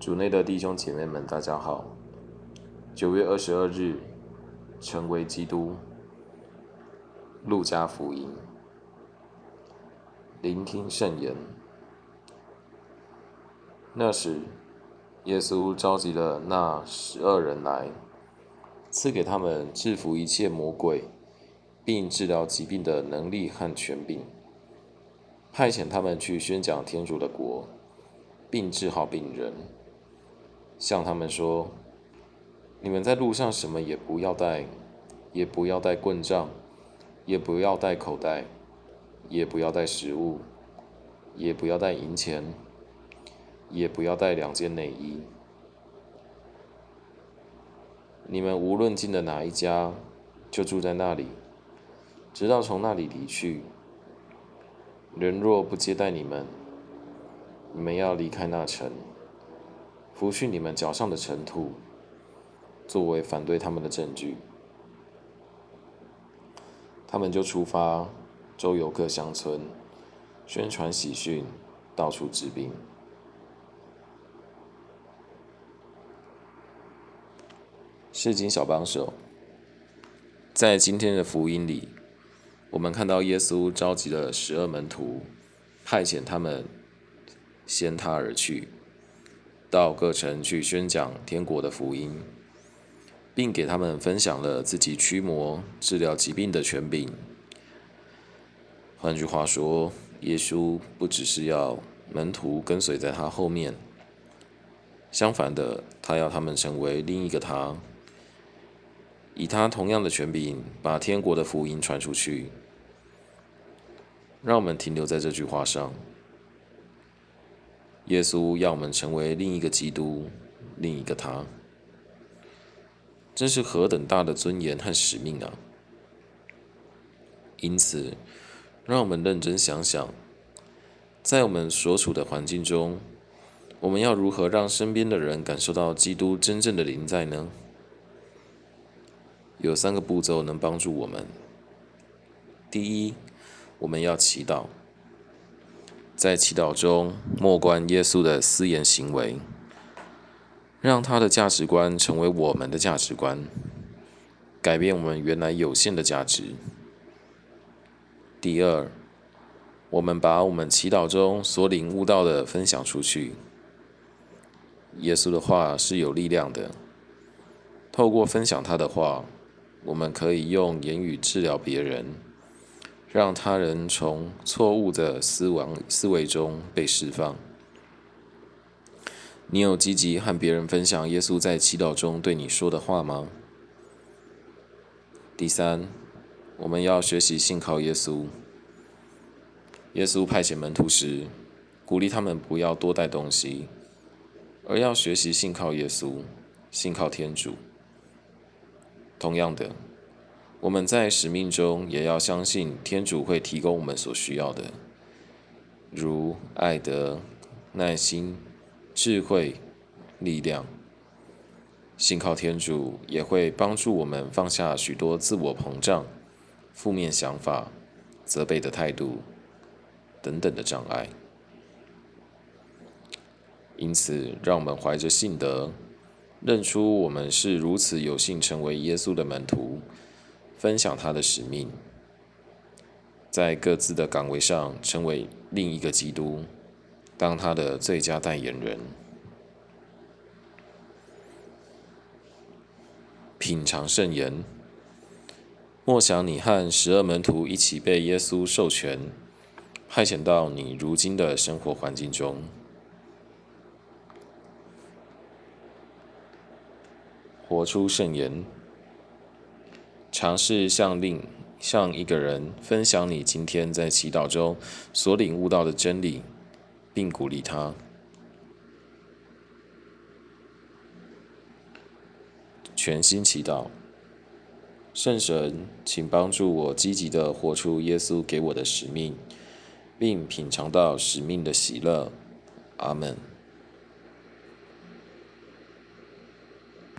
主内的弟兄姐妹们，大家好。九月二十二日，成为基督。路加福音，聆听圣言。那时，耶稣召集了那十二人来，赐给他们制服一切魔鬼，并治疗疾病的能力和权柄，派遣他们去宣讲天主的国，并治好病人。向他们说：“你们在路上什么也不要带，也不要带棍杖，也不要带口袋，也不要带食物，也不要带银钱，也不要带两件内衣。你们无论进了哪一家，就住在那里，直到从那里离去。人若不接待你们，你们要离开那城。”拂去你们脚上的尘土，作为反对他们的证据。他们就出发，周游各乡村，宣传喜讯，到处治病。诗经小帮手，在今天的福音里，我们看到耶稣召集了十二门徒，派遣他们先他而去。到各城去宣讲天国的福音，并给他们分享了自己驱魔治疗疾病的权柄。换句话说，耶稣不只是要门徒跟随在他后面，相反的，他要他们成为另一个他，以他同样的权柄把天国的福音传出去。让我们停留在这句话上。耶稣要我们成为另一个基督，另一个他，这是何等大的尊严和使命啊！因此，让我们认真想想，在我们所处的环境中，我们要如何让身边的人感受到基督真正的临在呢？有三个步骤能帮助我们。第一，我们要祈祷。在祈祷中默观耶稣的私言行为，让他的价值观成为我们的价值观，改变我们原来有限的价值。第二，我们把我们祈祷中所领悟到的分享出去。耶稣的话是有力量的，透过分享他的话，我们可以用言语治疗别人。让他人从错误的思维思维中被释放。你有积极和别人分享耶稣在祈祷中对你说的话吗？第三，我们要学习信靠耶稣。耶稣派遣门徒时，鼓励他们不要多带东西，而要学习信靠耶稣，信靠天主。同样的。我们在使命中也要相信天主会提供我们所需要的，如爱德、耐心、智慧、力量。信靠天主也会帮助我们放下许多自我膨胀、负面想法、责备的态度等等的障碍。因此，让我们怀着信德，认出我们是如此有幸成为耶稣的门徒。分享他的使命，在各自的岗位上成为另一个基督，当他的最佳代言人。品尝圣言，默想你和十二门徒一起被耶稣授权派遣到你如今的生活环境中，活出圣言。尝试向另向一个人分享你今天在祈祷中所领悟到的真理，并鼓励他。全心祈祷，圣神，请帮助我积极的活出耶稣给我的使命，并品尝到使命的喜乐。阿门。